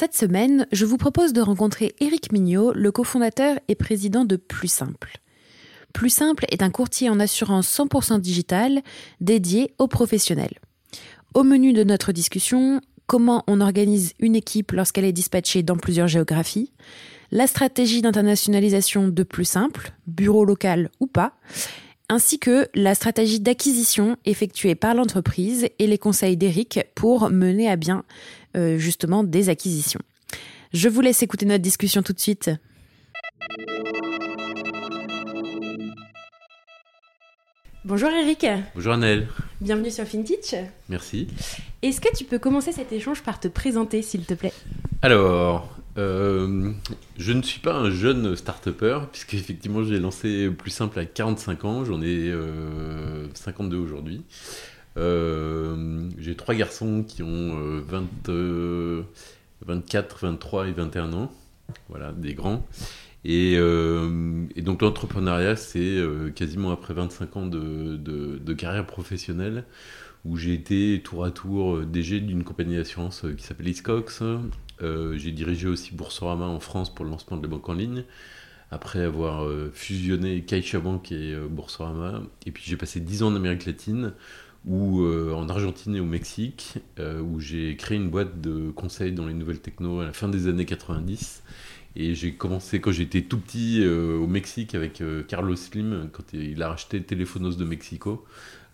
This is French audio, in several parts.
Cette semaine, je vous propose de rencontrer Éric Mignot, le cofondateur et président de Plus Simple. Plus Simple est un courtier en assurance 100% digital dédié aux professionnels. Au menu de notre discussion, comment on organise une équipe lorsqu'elle est dispatchée dans plusieurs géographies, la stratégie d'internationalisation de Plus Simple, bureau local ou pas, ainsi que la stratégie d'acquisition effectuée par l'entreprise et les conseils d'Eric pour mener à bien euh, justement des acquisitions. Je vous laisse écouter notre discussion tout de suite. Bonjour Eric. Bonjour Annelle. Bienvenue sur FinTech. Merci. Est-ce que tu peux commencer cet échange par te présenter, s'il te plaît? Alors, euh, je ne suis pas un jeune start-upper, puisque effectivement j'ai lancé plus simple à 45 ans, j'en ai 52 euh, aujourd'hui. Euh, j'ai trois garçons qui ont 20, 24, 23 et 21 ans, voilà, des grands. Euh, et, donc l'entrepreneuriat, c'est euh, quasiment après 25 ans de, carrière professionnelle où j'ai été tour à tour euh, DG d'une compagnie d'assurance qui s'appelle Iscox. j'ai dirigé aussi Boursorama en France pour le lancement de la banque en ligne, après avoir fusionné CaixaBank et Boursorama. Et puis j'ai passé 10 ans en Amérique latine, ou en Argentine et au Mexique, où j'ai créé une boîte de conseils dans les nouvelles techno à la fin des années 90 et j'ai commencé quand j'étais tout petit euh, au Mexique avec euh, Carlos Slim, quand il a racheté Telefonos de Mexico,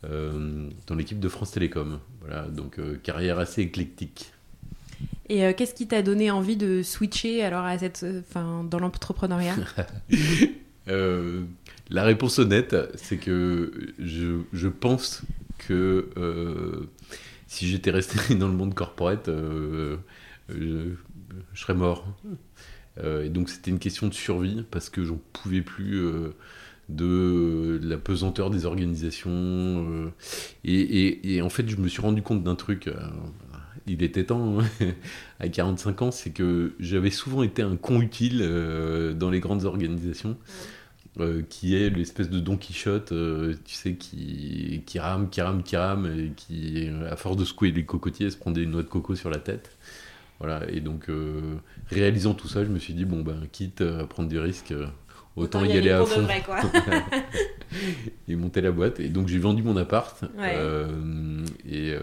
euh, dans l'équipe de France Télécom. Voilà, donc carrière assez éclectique. Et qu'est-ce qui t'a donné envie de switcher alors à cette, fin, dans l'entrepreneuriat? La réponse honnête, c'est que je, je, pense que si j'étais resté dans le monde corporate, je, je serais mort. Euh, et donc c'était une question de survie parce que j'en pouvais plus euh, de la pesanteur des organisations. Euh, et, en fait, je me suis rendu compte d'un truc. il était temps, hein, à 45 ans, c'est que j'avais souvent été un con utile dans les grandes organisations. Qui est l'espèce de Don Quichotte, tu sais, qui, qui rame, qui rame, qui rame, et qui, à force de secouer les cocotiers, se prend des noix de coco sur la tête. Voilà, et donc euh, réalisant tout ça, je me suis dit, bon, ben, quitte à prendre des risques, euh, autant, y, aller, à fond. Vrai, quoi. et monter la boîte. Et donc j'ai vendu mon appart. Euh, et,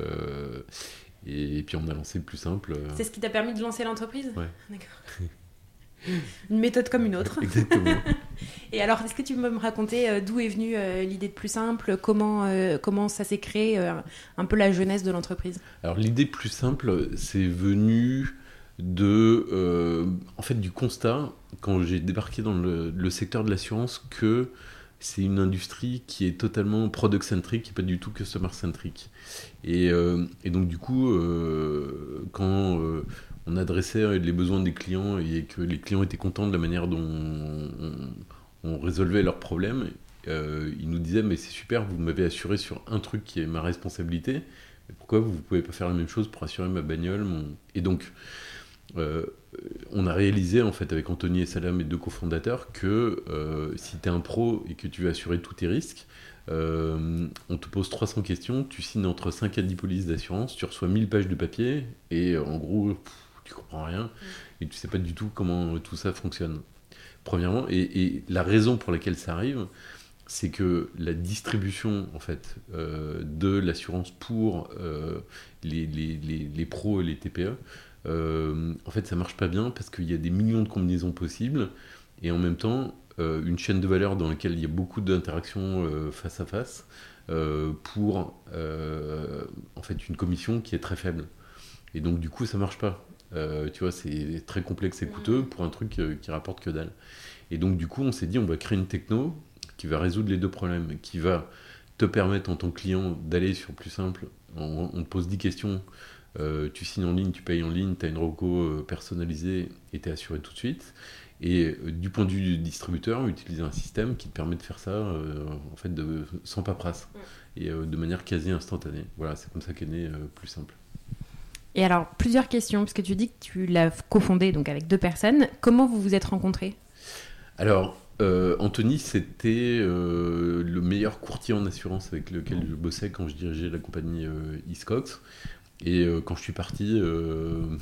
et, puis on a lancé le plus simple. C'est ce qui t'a permis de lancer l'entreprise? Ouais. D'accord. une méthode comme une autre. Exactement. Et alors, est-ce que tu peux me raconter euh, d'où est venue euh, l'idée de Plus Simple comment, euh, comment ça s'est créé, un peu la jeunesse de l'entreprise? Alors, l'idée Plus Simple, c'est venu de, en fait, du constat, quand j'ai débarqué dans le, secteur de l'assurance, que c'est une industrie qui est totalement product-centric et pas du tout customer-centric. Et, et, donc, du coup, quand on adressait les besoins des clients et que les clients étaient contents de la manière dont on, résolvait leurs problèmes, euh, ils nous disaient mais c'est super, vous m'avez assuré sur un truc qui est ma responsabilité, mais pourquoi vous ne pouvez pas faire la même chose pour assurer ma bagnole Et donc, euh, on a réalisé en fait avec Anthony et Salam, mes deux cofondateurs, que euh, si tu es un pro et que tu veux assurer tous tes risques, on te pose 300 questions, tu signes entre 5 à 10 polices d'assurance, tu reçois 1000 pages de papier, et en gros, tu comprends rien et tu sais pas du tout comment tout ça fonctionne. Premièrement, et, la raison pour laquelle ça arrive, c'est que la distribution en fait euh, de l'assurance pour euh, les, les, les, pros et les TPE, euh, en fait ça marche pas bien parce qu'il y a des millions de combinaisons possibles et en même temps une chaîne de valeur dans laquelle il y a beaucoup d'interactions face à face pour en fait une commission qui est très faible. Et donc du coup ça marche pas. Tu vois, c'est très complexe et coûteux pour un truc qui rapporte que dalle. Et donc du coup on s'est dit on va créer une techno qui va résoudre les deux problèmes, qui va te permettre en tant que client d'aller sur plus simple. On, te pose 10 questions, euh, tu signes en ligne, tu payes en ligne, tu as une reco euh, personnalisée et tu es assuré tout de suite. Et euh, du point de vue du distributeur, utiliser un système qui te permet de faire ça en fait de, sans paperasse et de manière quasi instantanée. Voilà, c'est comme ça qu'est né plus simple. Et alors, plusieurs questions, parce que tu dis que tu l'as cofondé donc avec deux personnes. Comment vous vous êtes rencontrés? Alors, euh, Anthony, c'était euh, le meilleur courtier en assurance avec lequel je bossais quand je dirigeais la compagnie euh, Iscox. Et quand je suis parti,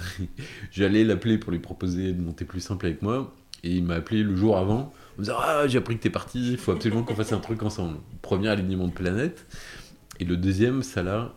j'allais l'appeler pour lui proposer de monter plus simple avec moi. Et il m'a appelé le jour avant, en me disant Ah, j'ai appris que t'es parti, il faut absolument qu'on fasse un truc ensemble. Premier alignement de planète. Et le deuxième, Salah,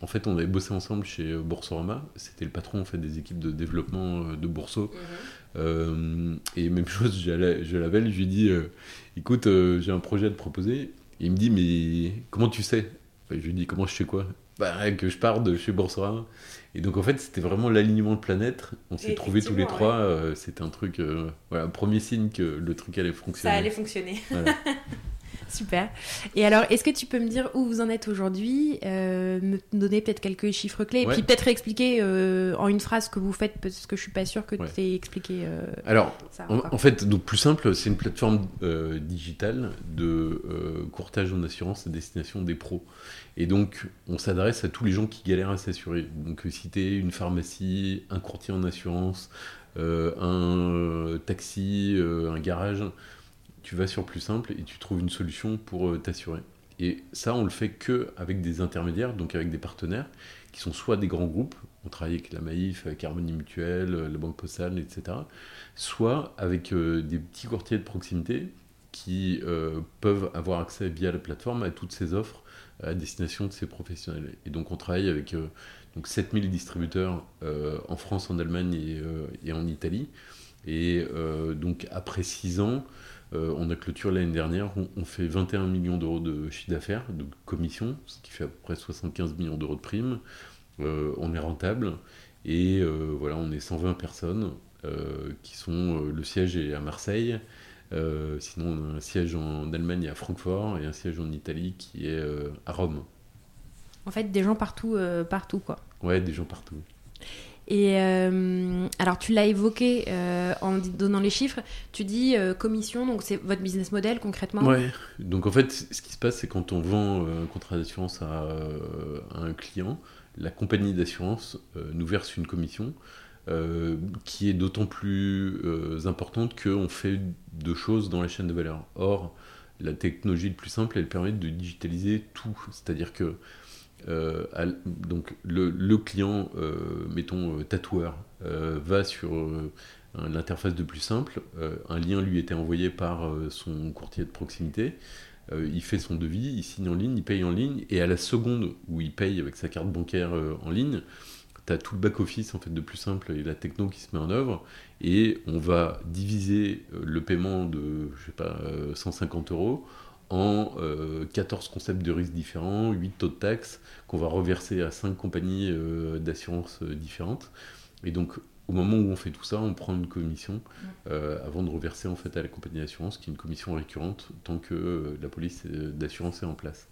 en fait, on avait bossé ensemble chez Boursorama. C'était le patron en fait, des équipes de développement de Bourseau. Mhm. Euh, et même chose, je l'appelle, je lui dis euh, écoute, euh, j'ai un projet à te proposer. Et il me dit mais comment tu sais? Je lui dis comment je sais quoi? Bah, Que je pars de chez Boursorama. Et donc en fait, c'était vraiment l'alignement de planète. On s'est trouvés tous les trois. c'était un truc, voilà, premier signe que le truc allait fonctionner. Ça allait fonctionner. Super. Et alors, est-ce que tu peux me dire où vous en êtes aujourd'hui euh, Me donner peut-être quelques chiffres clés, et puis peut-être expliquer euh, en une phrase ce que vous faites, parce que je suis pas sûr que tu aies expliqué. Euh, alors, en, fait, donc plus simple, c'est une plateforme digitale de courtage en assurance à destination des pros. Et donc, on s'adresse à tous les gens qui galèrent à s'assurer. Donc, citer une pharmacie, un courtier en assurance, un taxi, un garage tu vas sur plus simple et tu trouves une solution pour euh, t'assurer. Et ça, on le fait que avec des intermédiaires, donc avec des partenaires qui sont soit des grands groupes, on travaille avec la Maïf, avec Harmonie Mutuelle, la Banque Postale, etc., soit avec euh, des petits courtiers de proximité qui euh, peuvent avoir accès via la plateforme à toutes ces offres à destination de ces professionnels. Et donc on travaille avec donc 7000 distributeurs en France, en Allemagne et, et en Italie. Et donc après 6 ans, euh, on a clôturé l'année dernière, on, fait 21 millions d'euros de chiffre d'affaires, de commission, ce qui fait à peu près 75 millions d'euros de primes. Euh, on est rentable et euh, voilà, on est 120 personnes qui sont. le siège est à Marseille. sinon, on a un siège en Allemagne à Francfort et un siège en Italie qui est à Rome. En fait, des gens partout, partout quoi. Ouais, des gens partout. Et euh, alors, tu l'as évoqué en donnant les chiffres. Tu dis euh, commission, donc c'est votre business model concrètement Ouais. Donc en fait, ce qui se passe, c'est quand on vend un contrat d'assurance à, un client, la compagnie d'assurance nous verse une commission qui est d'autant plus importante qu'on fait deux choses dans la chaîne de valeur. Or, la technologie le plus simple, elle permet de digitaliser tout. C'est-à-dire que euh, le, client, euh, mettons euh, tatoueur, va sur l'interface de plus simple, un lien lui était envoyé par son courtier de proximité, il fait son devis, il signe en ligne, il paye en ligne, et à la seconde où il paye avec sa carte bancaire en ligne, tu as tout le back-office en fait, de plus simple et la techno qui se met en œuvre, et on va diviser le paiement de, je sais pas, 150 euros en 14 euh, concepts de risques différents, 8 taux de taxes qu'on va reverser à 5 compagnies euh, d'assurance euh, différentes. Et donc, au moment où on fait tout ça, on prend une commission avant de reverser en fait à la compagnie d'assurance, qui est une commission récurrente tant que la police d'assurance est en place.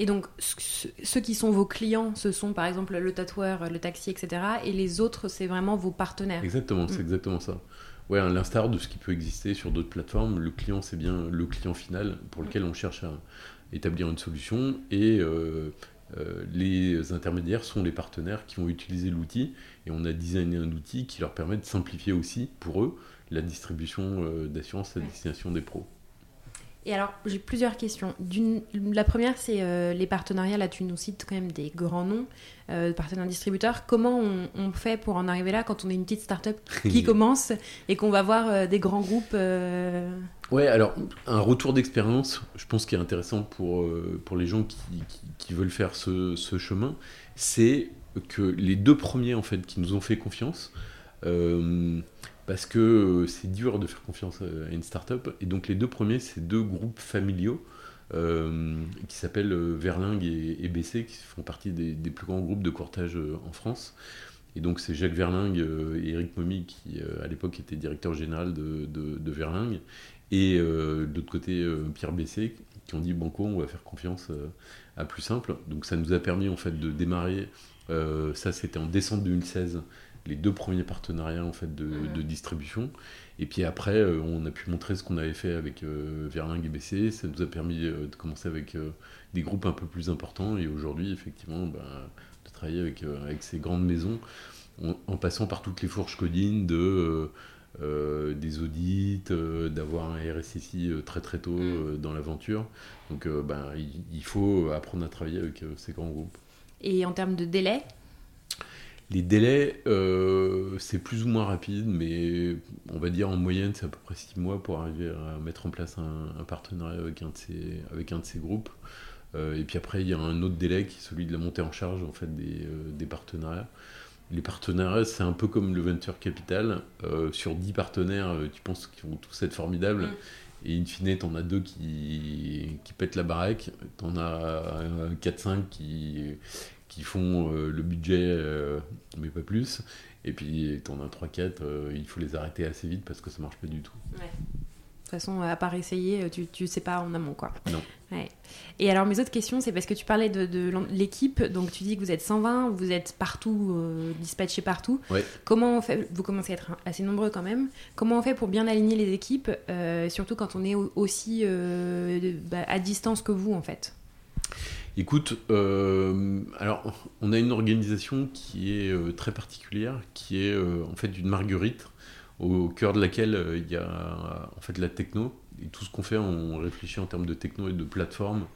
Et donc, ceux qui sont vos clients, ce sont par exemple le tatoueur, le taxi, etc. Et les autres, c'est vraiment vos partenaires. Exactement, c'est mm. exactement ça. Ouais, à l'instar de ce qui peut exister sur d'autres plateformes, le client, c'est bien le client final pour lequel on cherche à établir une solution et euh, euh, les intermédiaires sont les partenaires qui vont utiliser l'outil et on a designé un outil qui leur permet de simplifier aussi pour eux la distribution euh, d'assurance à destination des pros. Et alors, j'ai plusieurs questions. La première, c'est euh, les partenariats. Là, tu nous cites quand même des grands noms euh, de partenaires distributeurs. Comment on, fait pour en arriver là quand on est une petite start-up qui commence et qu'on va voir euh, des grands groupes Ouais, alors, un retour d'expérience, je pense qui est intéressant pour, pour les gens qui, qui, veulent faire ce, ce chemin, c'est que les deux premiers, en fait, qui nous ont fait confiance, parce que c'est dur de faire confiance à une start-up. Et donc les deux premiers, c'est deux groupes familiaux qui s'appellent Verlingue et, BC, qui font partie des, plus grands groupes de courtage en France. Et donc c'est Jacques Verlingue et Eric Momy qui à l'époque était directeur général de, Verlingue et de l'autre côté Pierre Bessé qui ont dit Banco on va faire confiance à plus simple. Donc ça nous a permis en fait de démarrer, ça c'était en décembre 2016, les deux premiers partenariats en fait de, de distribution. Et puis après, euh, on a pu montrer ce qu'on avait fait avec euh, Verlingue et BC. Ça nous a permis euh, de commencer avec des groupes un peu plus importants. Et aujourd'hui, effectivement, ben, de travailler avec, avec ces grandes maisons, en passant par toutes les fourches codines de, des audits, d'avoir un RSSI très très tôt mm. dans l'aventure. Donc ben, il, faut apprendre à travailler avec ces grands groupes. Et en termes de délai? Les délais, euh, c'est plus ou moins rapide, mais on va dire en moyenne, c'est à peu près 6 mois pour arriver à mettre en place un, partenariat avec un de ces, avec un de ces groupes. Euh, et puis après, il y a un autre délai qui est celui de la montée en charge en fait, des, euh, des partenariats. Les partenariats, c'est un peu comme le venture capital. sur 10 partenaires, tu penses qu'ils vont tous être formidables. Mm. Et in fine, tu en as deux qui, qui pètent la baraque, tu en as 4-5 qui, qui font euh, le budget, euh, mais pas plus. Et puis, en as 3-4, euh, il faut les arrêter assez vite parce que ça marche pas du tout. Ouais. De toute façon, à part essayer, tu, tu sais pas en amont, quoi. Non. Ouais. Et alors, mes autres questions, c'est parce que tu parlais de, de l'équipe, donc tu dis que vous êtes 120, vous êtes partout, dispatchés partout. Ouais. Comment on fait, vous commencez à être assez nombreux quand même, comment on fait pour bien aligner les équipes, surtout quand on est aussi bah, à distance que vous, en fait? Écoute, euh, alors on a une organisation qui est euh, très particulière, qui est euh, en fait une marguerite au, cœur de laquelle il y a en fait la techno et tout ce qu'on fait, on réfléchit en termes de techno et de plateforme.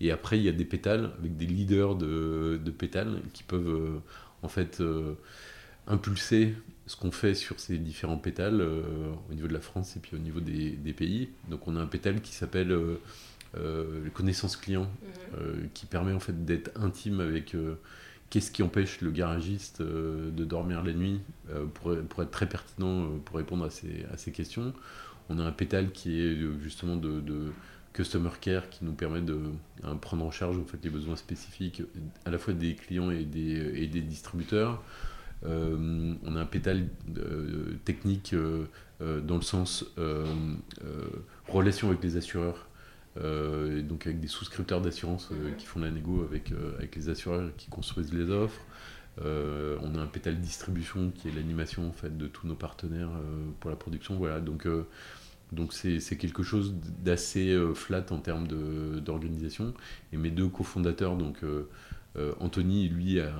et après, il y a des pétales avec des leaders de, pétales qui peuvent en fait impulser ce qu'on fait sur ces différents pétales au niveau de la France et puis au niveau des, des pays. Donc on a un pétale qui s'appelle euh, connaissance client, mhm. euh, qui permet en fait d'être intime avec euh, qu'est-ce qui empêche le garagiste de dormir la nuit pour, pour, être très pertinent pour répondre à ces, à ces, questions. On a un pétale qui est justement de, customer care qui nous permet de prendre en charge en fait, les besoins spécifiques à la fois des clients et des, et des distributeurs. on a un pétale technique dans le sens relation avec les assureurs euh, donc avec des souscripteurs d'assurance euh, qui font la négo avec, euh, avec les assureurs qui construisent les offres. on a un pétale distribution qui est l'animation en fait de tous nos partenaires pour la production. Voilà, donc donc c'est quelque chose d'assez flat en termes d'organisation. Et mes deux cofondateurs, donc Anthony, lui, a,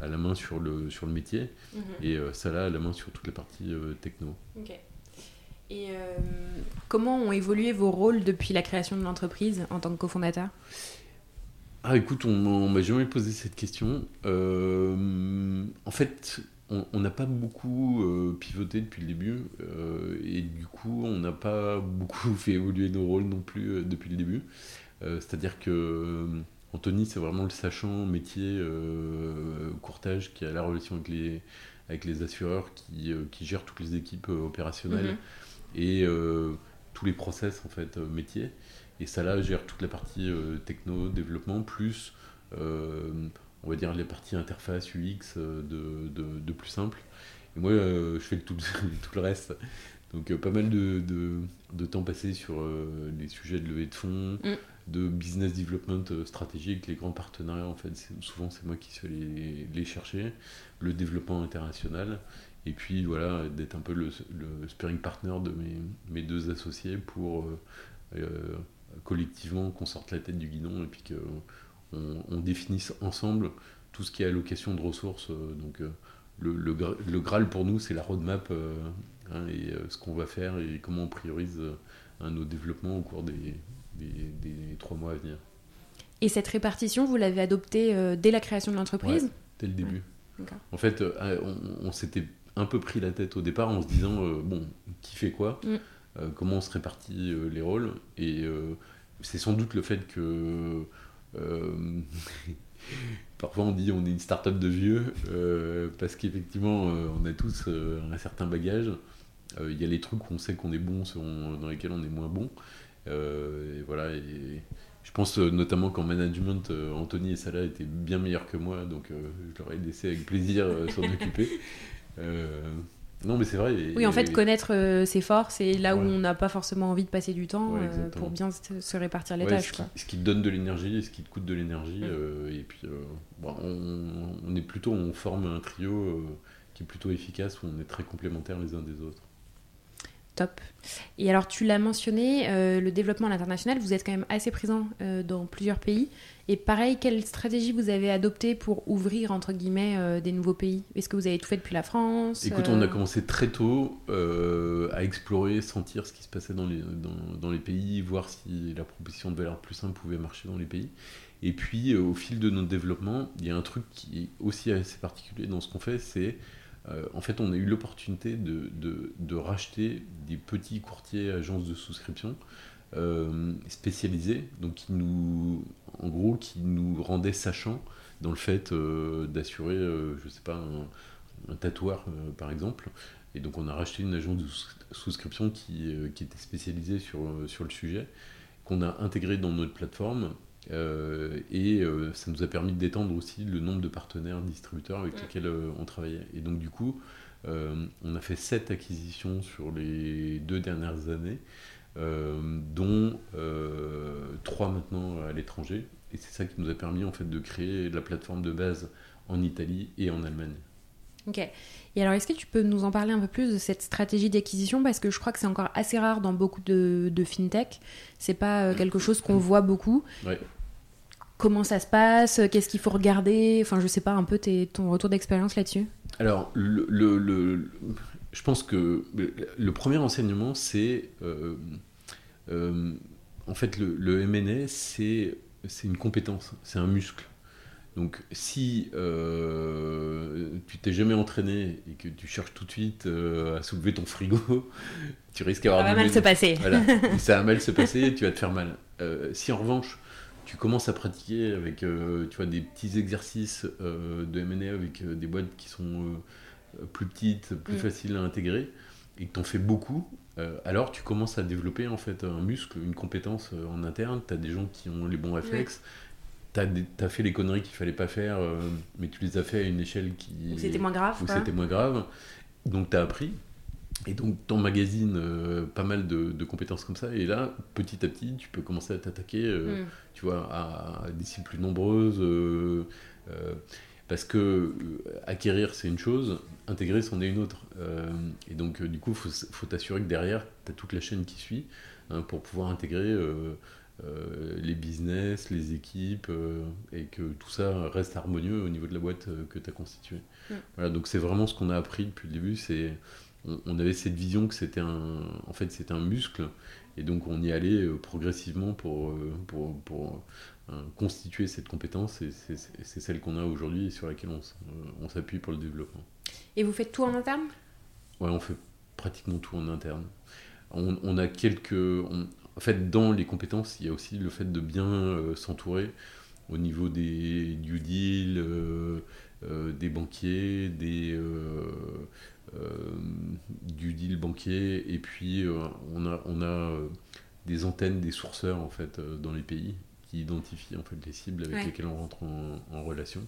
a, la main sur le, sur le métier mhm. et Salah a la main sur toute la partie techno. Et euh, comment ont évolué vos rôles depuis la création de l'entreprise en tant que cofondateur? Ah écoute, on, m'a jamais posé cette question. Euh, en fait, on n'a pas beaucoup euh, pivoté depuis le début et du coup, on n'a pas beaucoup fait évoluer nos rôles non plus depuis le début. C'est-à-dire que Anthony, c'est vraiment le sachant métier courtage qui a la relation avec les, avec les assureurs, qui, qui gère toutes les équipes opérationnelles. Mm-hmm et euh, tous les process en fait euh, métiers. Et ça là gère toute la partie euh, techno, développement, plus on va dire les parties interface UX de, de, plus simple. Et moi, je fais tout, tout le reste. Donc, pas mal de, de, temps passé sur les sujets de levée de fonds, mm. de business development stratégique, les grands partenariats. En fait, souvent, c'est moi qui suis les, les chercher. Le développement international. Et puis voilà, d'être un peu le, le sparring partner de mes, mes deux associés pour euh, euh, collectivement qu'on sorte la tête du guidon et puis qu'on on définisse ensemble tout ce qui est allocation de ressources. Euh, donc le, le, le, Graal pour nous, c'est la roadmap hein, et ce qu'on va faire et comment on priorise nos développements au cours des, des, des, trois mois à venir. Et cette répartition, vous l'avez adoptée dès la création de l'entreprise? Dès le début. En fait, on, on s'était un peu pris la tête au départ en se disant euh, bon, qui fait quoi mm. euh, Comment on se répartit euh, les rôles Et c'est sans doute le fait que Parfois on dit on est une start-up de vieux, parce qu'effectivement on a tous un certain bagage. Il y a les trucs où on sait qu'on est bon, dans lesquels on est moins bon. et voilà, et je pense notamment qu'en management, Anthony et Salah étaient bien meilleurs que moi, donc je leur ai laissé avec plaisir s'en occuper. Non, mais c'est vrai. oui, en fait, connaître euh, ses forces et là où on n'a pas forcément envie de passer du temps euh, pour bien se, répartir les tâches. Ce qui, te donne de l'énergie et ce qui te coûte de l'énergie. Euh, et puis, on, est plutôt, on forme un trio qui est plutôt efficace où on est très complémentaires les uns des autres. Top. Et alors, tu l'as mentionné, euh, le développement à l'international, vous êtes quand même assez présent euh, dans plusieurs pays. Et pareil, quelle stratégie vous avez adoptée pour ouvrir, entre guillemets, euh, des nouveaux pays? Est-ce que vous avez tout fait depuis la France? Écoute, on a commencé très tôt à explorer, sentir ce qui se passait dans les, dans, dans, les pays, voir si la proposition de valeur plus simple pouvait marcher dans les pays. Et puis, au fil de notre développement, il y a un truc qui est aussi assez particulier dans ce qu'on fait, c'est euh, en fait, on a eu l'opportunité de, racheter des petits courtiers agences de souscription euh, spécialisés, donc qui nous, en gros, qui nous rendaient sachants dans le fait euh, d'assurer, je sais pas, un, tatoueur par exemple. Et donc, on a racheté une agence de souscription qui, était spécialisée sur, le sujet, qu'on a intégré dans notre plateforme euh, et euh, ça nous a permis d'étendre aussi le nombre de partenaires distributeurs avec lesquels euh, on travaillait. Et donc du coup, on a fait 7 acquisitions sur les deux dernières années, dont 3 maintenant à l'étranger. Et c'est ça qui nous a permis en fait de créer la plateforme de base en Italie et en Allemagne. Ok. Et alors, est-ce que tu peux nous en parler un peu plus de cette stratégie d'acquisition? Parce que je crois que c'est encore assez rare dans beaucoup de, de fintech. C'est pas euh, quelque chose qu'on voit beaucoup. Comment ça se passe? Qu'est-ce qu'il faut regarder? Enfin, je sais pas, un peu ton retour d'expérience là-dessus. Alors, le, le, je pense que le premier enseignement, c'est. Euh, euh, en fait, le, le MNA, c'est une compétence, c'est un muscle. Donc si euh, tu t'es jamais entraîné et que tu cherches tout de suite euh, à soulever ton frigo, tu risques d'avoir... Ça va mal se passer. ça va mal se passer, tu vas te faire mal. Euh, si en revanche, tu commences à pratiquer avec tu vois, des petits exercices de M&A avec des boîtes qui sont plus petites, plus mm. faciles à intégrer, et que tu en fais beaucoup, alors tu commences à développer en fait un muscle, une compétence en interne, tu as des gens qui ont les bons réflexes, t'as as fait les conneries qu'il fallait pas faire, euh, mais tu les as fait à une échelle qui. Où c'était moins grave. Où c'était moins grave. Donc tu as appris. Et donc t'emmagasines euh, pas mal de, compétences comme ça. Et là, petit à petit, tu peux commencer à t'attaquer, euh, mm. tu vois, à, des cibles plus nombreuses. parce que acquérir, c'est une chose, intégrer, c'en est une autre. et donc, du coup, il faut t'assurer que derrière, tu as toute la chaîne qui suit hein, pour pouvoir intégrer euh, les business, les équipes, euh, et que tout ça reste harmonieux au niveau de la boîte euh, que tu as constituée. Voilà, donc c'est vraiment ce qu'on a appris depuis le début, c'est on, avait cette vision que c'était un, en fait, c'était un muscle, et donc on y allait progressivement pour, pour, pour constituer cette compétence, et c'est celle qu'on a aujourd'hui et sur laquelle on, s'appuie pour le développement. Et vous faites tout en interne? Ouais, on fait pratiquement tout en interne. On, on a quelques, en fait, dans les compétences, il y a aussi le fait de bien euh, s'entourer au niveau des due deal, euh, euh, des banquiers, des du deal banquier, et puis on a, on a des antennes, des sourceurs en fait dans les pays qui identifient en fait les cibles avec lesquelles on rentre en, relation.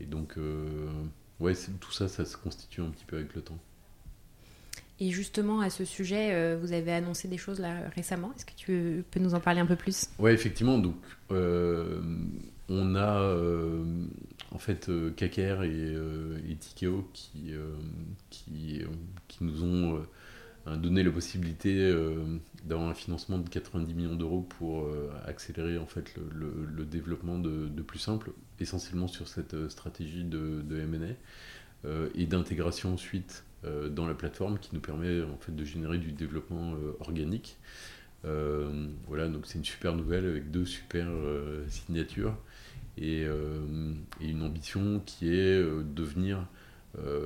Et donc, ouais, tout ça, ça se constitue un petit peu avec le temps. Et justement, à ce sujet, euh, vous avez annoncé des choses là récemment. Est-ce que tu peux nous en parler un peu plus? Oui, effectivement. Donc, euh, on a euh, en fait KKR et, Tikeo qui, qui, nous ont donné la possibilité d'avoir un financement de 90 millions d'euros pour accélérer en fait le, le, développement de, plus simple, essentiellement sur cette stratégie de, de M&A et d'intégration ensuite dans la plateforme qui nous permet en fait de générer du développement euh, organique. Euh, voilà, donc c'est une super nouvelle avec deux super signatures et, une ambition qui est de devenir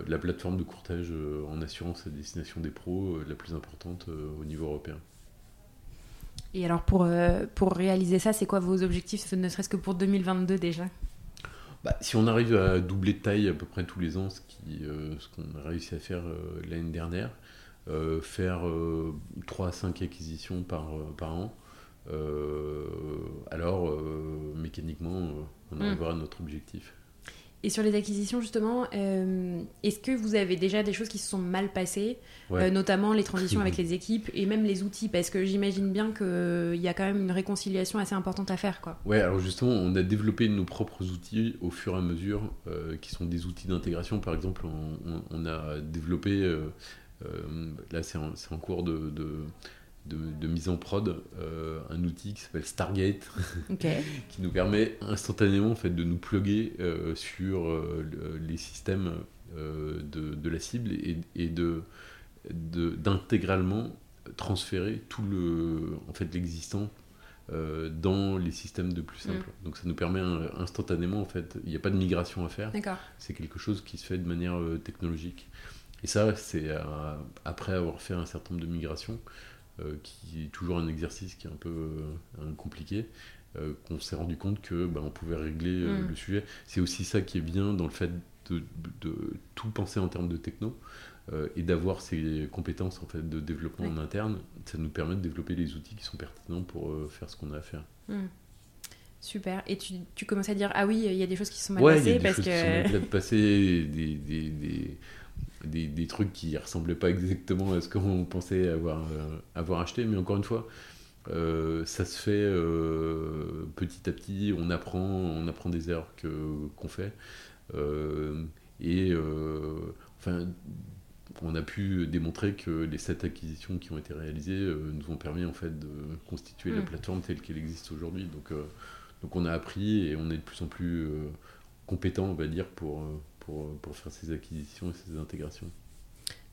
la plateforme de courtage en assurance à destination des pros la plus importante au niveau européen. Et alors pour, pour réaliser ça, c'est quoi vos objectifs, ne serait-ce que pour 2022 déjà? Bah, Si on arrive à doubler de taille à peu près tous les ans, ce qu'on a réussi à faire l'année dernière, faire 3 à 5 acquisitions par, par an, alors mécaniquement, on hmm. arrivera à notre objectif. Et sur les acquisitions, justement, euh, est-ce que vous avez déjà des choses qui se sont mal passées, euh, notamment les transitions avec les équipes et même les outils? Parce que j'imagine bien qu'il y a quand même une réconciliation assez importante à faire. Quoi. Ouais, alors justement, on a développé nos propres outils au fur et à mesure, euh, qui sont des outils d'intégration. Par exemple, on, a développé, là c'est en, cours de de, mise en prod euh, un outil qui s'appelle Stargate, qui nous permet instantanément en fait, de nous plugger euh, sur euh, les systèmes de, la cible et, de d'intégralement transférer tout le en fait l'existant dans les systèmes de plus simple. Mm. Donc ça nous permet instantanément, en fait, il n'y a pas de migration à faire. C'est quelque chose qui se fait de manière technologique. Et ça, c'est après avoir fait un certain nombre de migrations, qui est toujours un exercice qui est un peu euh, compliqué, euh, qu'on s'est rendu compte que bah, on pouvait régler mm. le sujet. C'est aussi ça qui est bien dans le fait de, tout penser en termes de techno. et d'avoir ces compétences en fait de développement en interne, ça nous permet de développer les outils qui sont pertinents pour faire ce qu'on a à faire. Mm. Super. Et tu, tu, commences à dire ah oui, il y a des choses qui sont mal ouais, passées y a des parce choses que qui sont mal passées, des, des, des, des, des, trucs qui ressemblaient pas exactement à ce qu'on pensait avoir, euh, avoir acheté. Mais encore une fois, euh, ça se fait euh, petit à petit. On apprend, on apprend des erreurs qu'on fait. et enfin, on a pu démontrer que les sept acquisitions qui ont été réalisées nous ont permis en fait de constituer la mm. plateforme telle qu'elle existe aujourd'hui. Donc, donc on a appris et on est de plus en plus compétent, on va dire, pour pour, pour faire ces acquisitions et ces intégrations.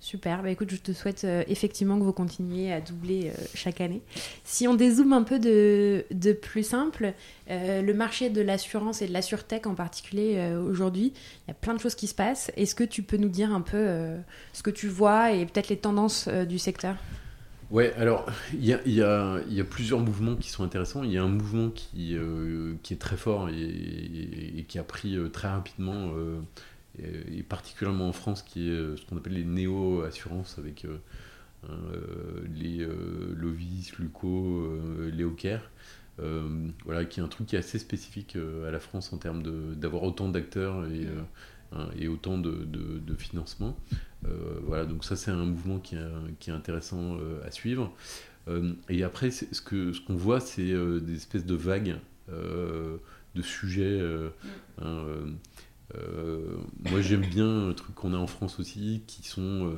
Super, bah écoute, je te souhaite euh, effectivement que vous continuiez à doubler euh, chaque année. Si on dézoome un peu de, de plus simple, euh, le marché de l'assurance et de la sûreté en particulier aujourd'hui, il y a plein de choses qui se passent. Est-ce que tu peux nous dire un peu ce que tu vois et peut-être les tendances du secteur? Ouais, alors il y a, y, a, y a, plusieurs mouvements qui sont intéressants. Il y a un mouvement qui, qui est très fort et, et qui a pris très rapidement et, particulièrement en France, qui est euh, ce qu'on appelle les néo-assurances avec euh, euh, les Lovis, Luco, Léo voilà, qui est un truc qui est assez spécifique à la France en termes d'avoir autant d'acteurs et, hein, et, autant de, de, financement. voilà, donc ça c'est un mouvement qui est, qui est intéressant à suivre. et après, ce qu'on ce qu'on voit, c'est des espèces de vagues de sujets. Hein, euh, moi, j'aime bien un truc qu'on a en France aussi, qui sont euh,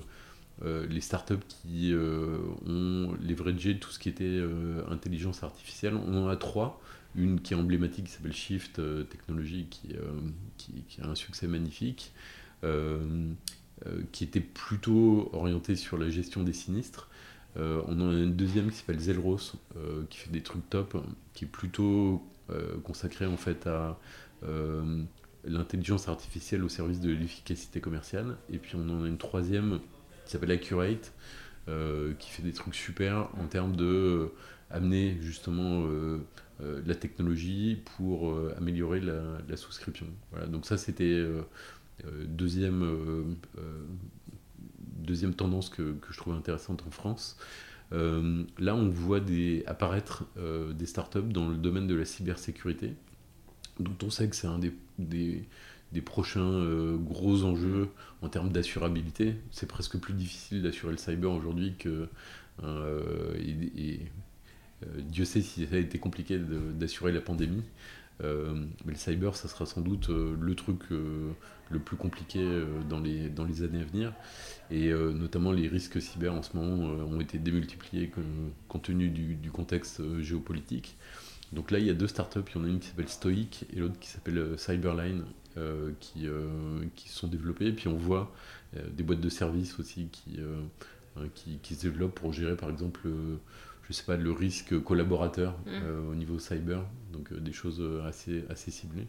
euh, les startups qui ont leveragé tout ce qui était intelligence artificielle. On en a trois. Une qui est emblématique, qui s'appelle Shift Technology, qui, qui, a un succès magnifique, qui était plutôt orientée sur la gestion des sinistres. on en a une deuxième qui s'appelle Zelros, qui fait des trucs top, qui est plutôt consacré en fait à l'intelligence artificielle au service de l'efficacité commerciale. Et puis on en a une troisième qui s'appelle Accurate, euh, qui fait des trucs super en termes de euh, amener justement euh, la technologie pour améliorer la, souscription. Voilà, donc ça c'était deuxième, deuxième tendance que, que, je trouve intéressante en France. là, on voit apparaître des startups dans le domaine de la cybersécurité, dont on sait que c'est un des, prochains euh, gros enjeux en termes d'assurabilité. C'est presque plus difficile d'assurer le cyber aujourd'hui que. Euh, euh, Dieu sait si ça a été compliqué d'assurer la pandémie. mais le cyber, ça sera sans doute le truc le plus compliqué dans, les, années à venir. Et notamment les risques cyber en ce moment ont été démultipliés compte tenu du contexte géopolitique. Donc là, il y a deux startups. Il y en a une qui s'appelle Stoic et l'autre qui s'appelle euh, Cyberline euh, qui, euh, qui sont développées. Et puis on voit des boîtes de services aussi qui, qui, qui, se développent pour gérer par exemple, je sais pas, le risque collaborateur mm. au niveau cyber. Donc des choses assez, assez ciblées.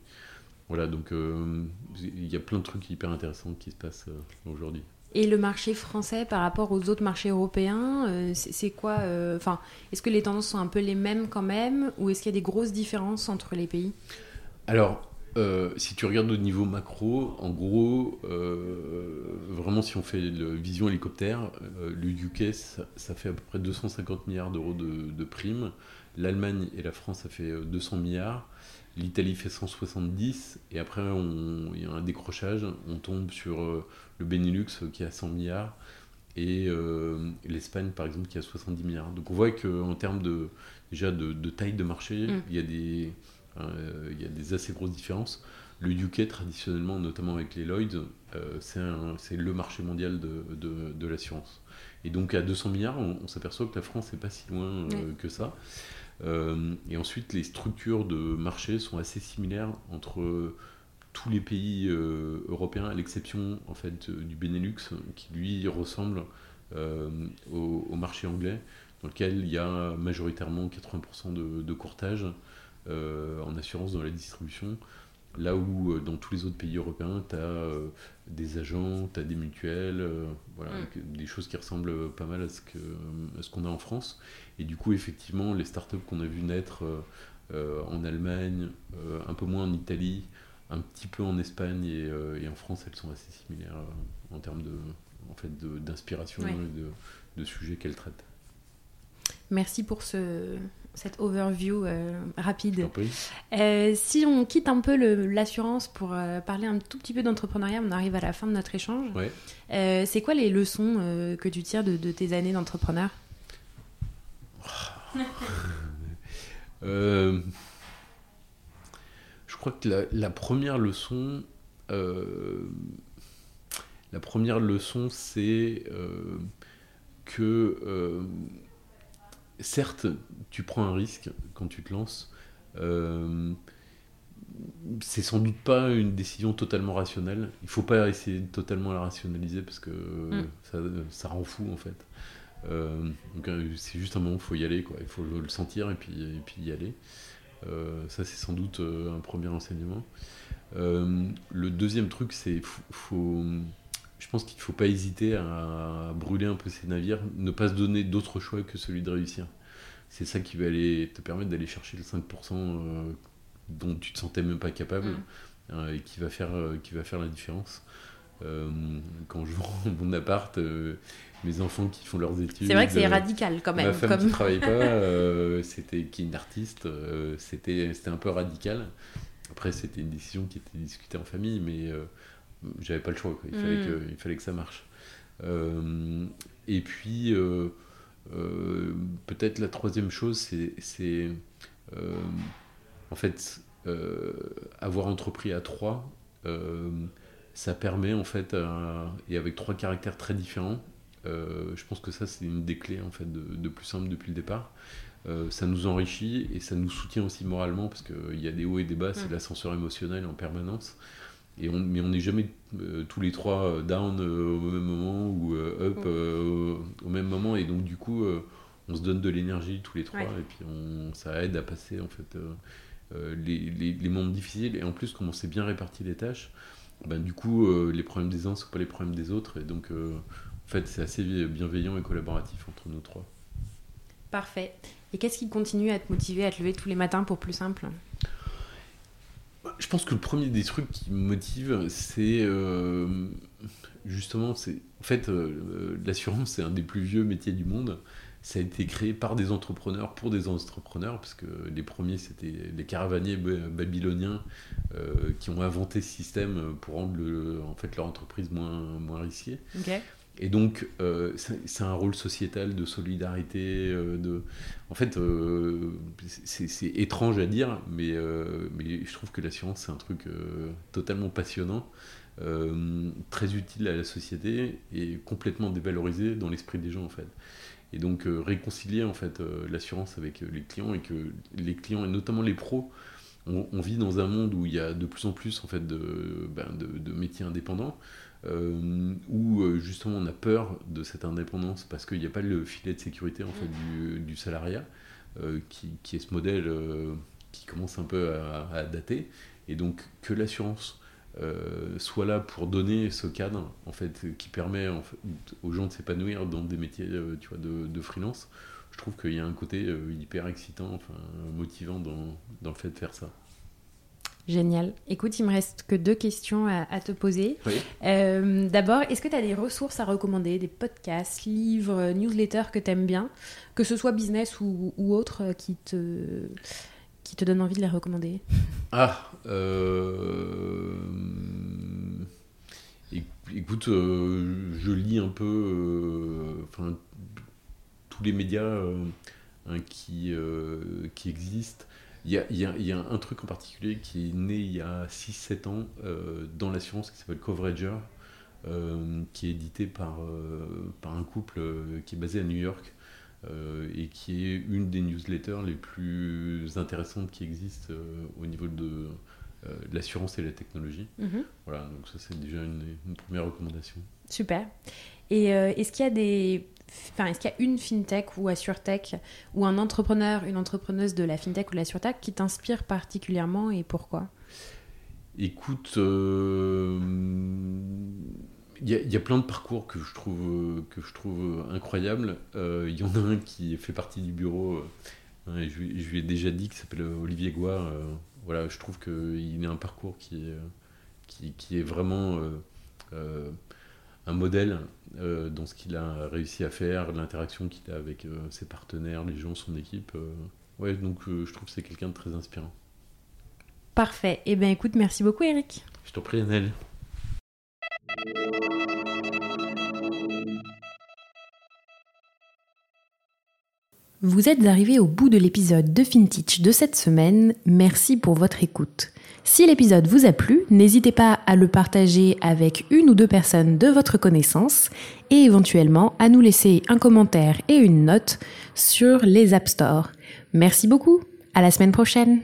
Voilà, donc il y a plein de trucs hyper intéressants qui se passent aujourd'hui. Et le marché français par rapport aux autres marchés européens, euh, c'est quoi euh, Enfin, est-ce que les tendances sont un peu les mêmes quand même, ou est-ce qu'il y a des grosses différences entre les pays? Alors, euh, si tu regardes au niveau macro, en gros, vraiment si on fait le vision hélicoptère, le UK, ça, fait à peu près 250 milliards d'euros de, primes. L'Allemagne et la France, ça fait 200 milliards. L'Italie fait 170. Et après, il y a un décrochage. On tombe sur le Benelux qui a 100 milliards. Et l'Espagne, par exemple, qui a 70 milliards. Donc on voit qu'en termes de, déjà de, taille de marché, mm. il y a des euh, il y a des assez grosses différences. Le UK, traditionnellement, notamment avec les Lloyds, euh, c'est le marché mondial de, de, l'assurance. Et donc à 200 milliards, on, s'aperçoit que la France n'est pas si loin euh, que ça. Et ensuite, les structures de marché sont assez similaires entre tous les pays européens, à l'exception en fait du Benelux, qui lui ressemble au, marché anglais, dans lequel il y a majoritairement 80% de, courtage euh, en assurance dans la distribution. Là où euh, dans tous les autres pays européens, tu as euh, des agents, tu as des mutuelles, voilà, mm. des choses qui ressemblent pas mal à ce qu'on ce qu'on a en France. Et du coup, effectivement, les startups qu'on a vu naître en Allemagne, un peu moins en Italie, un petit peu en Espagne et, et en France, elles sont assez similaires en termes de, en fait, d'inspiration et de, de sujets qu'elles traitent. Merci pour ce, cette overview euh, rapide. Euh, si on quitte un peu l'assurance pour euh, parler un tout petit peu d'entrepreneuriat, on arrive à la fin de notre échange. c'est quoi les leçons que tu tires de, tes années d'entrepreneur? Je crois que la, première leçon, la première leçon, c'est que certes, tu prends un risque quand tu te lances. Euh, c'est sans doute pas une décision totalement rationnelle. Il faut pas essayer de totalement la rationaliser parce que mm. ça, rend fou en fait. Euh, euh, c'est juste un moment où il faut y aller, quoi. il faut le, sentir et puis, et puis y aller. ça c'est sans doute un premier enseignement. le deuxième truc c'est faut, je pense qu'il ne faut pas hésiter à, brûler un peu ses navires, ne pas se donner d'autres choix que celui de réussir. C'est ça qui va aller te permettre d'aller chercher le 5% euh, dont tu te sentais même pas capable mm. euh, et qui va faire, euh, qui va faire la différence. quand je vends mon appart, mes enfants qui font leurs études. C'est vrai que c'est radical quand même. Ma femme qui travaille pas, c'était qui est une artiste, c'était c'était un peu radical. Après, c'était une décision qui était discutée en famille, mais j'avais pas le choix. Il, fallait mm. que, il fallait que ça marche. Euh, et puis, euh, euh, peut-être la troisième chose, c'est en fait avoir entrepris à trois. ça permet en fait, et avec trois caractères très différents, je pense que ça c'est une des clés en fait de, de plus simple depuis le départ. ça nous enrichit et ça nous soutient aussi moralement parce qu'il y a des hauts et des bas, c'est mm. l'ascenseur émotionnel en permanence. Et on, mais on n'est jamais euh, tous les trois euh, down euh, au même moment ou up au même moment. Et donc, du coup, on se donne de l'énergie tous les trois. Et puis, on, ça aide à passer en fait, les, les, les, moments difficiles. Et en plus, comme on s'est bien réparti les tâches, ben, du coup, les problèmes des uns ne sont pas les problèmes des autres. Et donc, en fait, c'est assez bienveillant et collaboratif entre nous trois. Parfait. Et qu'est-ce qui continue à te motiver à te lever tous les matins pour plus simple? Je pense que le premier des trucs qui me motive, c'est euh, justement, c'est en fait euh, l'assurance, c'est un des plus vieux métiers du monde. Ça a été créé par des entrepreneurs pour des entrepreneurs, parce que les premiers c'était les caravaniers babyloniens euh, qui ont inventé ce système pour rendre en fait leur entreprise moins moins risquée. Et donc, euh, c'est un rôle sociétal de solidarité. Euh. En fait, euh, c'est étrange à dire, mais, je trouve que l'assurance, c'est un truc totalement passionnant, très utile à la société et complètement dévalorisé dans l'esprit des gens, en fait. Et donc, réconcilier, en fait, l'assurance avec les clients et que les clients, et notamment les pros, on, vit dans un monde où il y a de plus en plus, en fait, de, ben, métiers indépendants. Euh, où euh, justement on a peur de cette indépendance parce qu'il n'y a pas le filet de sécurité en fait du, du salariat euh, qui, qui, est ce modèle qui commence un peu à, dater. Et donc que l'assurance soit là pour donner ce cadre en fait qui permet aux gens de s'épanouir dans des métiers tu vois, de, de freelance je trouve qu'il y a un côté hyper excitant enfin motivant dans, dans le fait de faire ça Génial. Écoute, il me reste que deux questions à, te poser. Euh, d'abord, est-ce que tu as des ressources à recommander, des podcasts, livres, newsletters que tu aimes bien, que ce soit business ou, ou autre, euh, qui te, qui te donnent envie de les recommander? Ah, euh... écoute, euh, je lis un peu tous les médias hein, qui, qui existent. Il y, a, un truc en particulier qui est né il y a 6-7 ans euh, dans l'assurance qui s'appelle Coverager, euh, qui est édité par, euh, par un couple qui est basé à New York et qui est une des newsletters les plus intéressantes qui existent au niveau de, l'assurance et la technologie. Mhm. Voilà, donc ça c'est déjà une, une, première recommandation. Super. Et est-ce qu'il y a des Enfin, est-ce qu'il y a une fintech ou assurtech ou un entrepreneur, une entrepreneuse de la fintech ou de la surtech qui t'inspire particulièrement et pourquoi? Écoute, euh, il y, a plein de parcours que je trouve, que je trouve incroyables. Euh, il y en a un qui fait partie du bureau, euh, je, lui ai déjà dit, qui s'appelle Olivier Gouard. voilà, je trouve qu'il a un parcours qui, qui est vraiment un modèle euh, dans ce qu'il a réussi à faire, l'interaction qu'il a avec euh, ses partenaires, les gens, son équipe. Euh. ouais, donc je trouve que c'est quelqu'un de très inspirant. Parfait. Eh bien écoute, merci beaucoup Eric. Je t'en prie Annelle. Vous êtes arrivé au bout de l'épisode de FinTech de cette semaine. Merci pour votre écoute. Si l'épisode vous a plu, n'hésitez pas à le partager avec une ou deux personnes de votre connaissance et éventuellement à nous laisser un commentaire et une note sur les App Store. Merci beaucoup. À la semaine prochaine.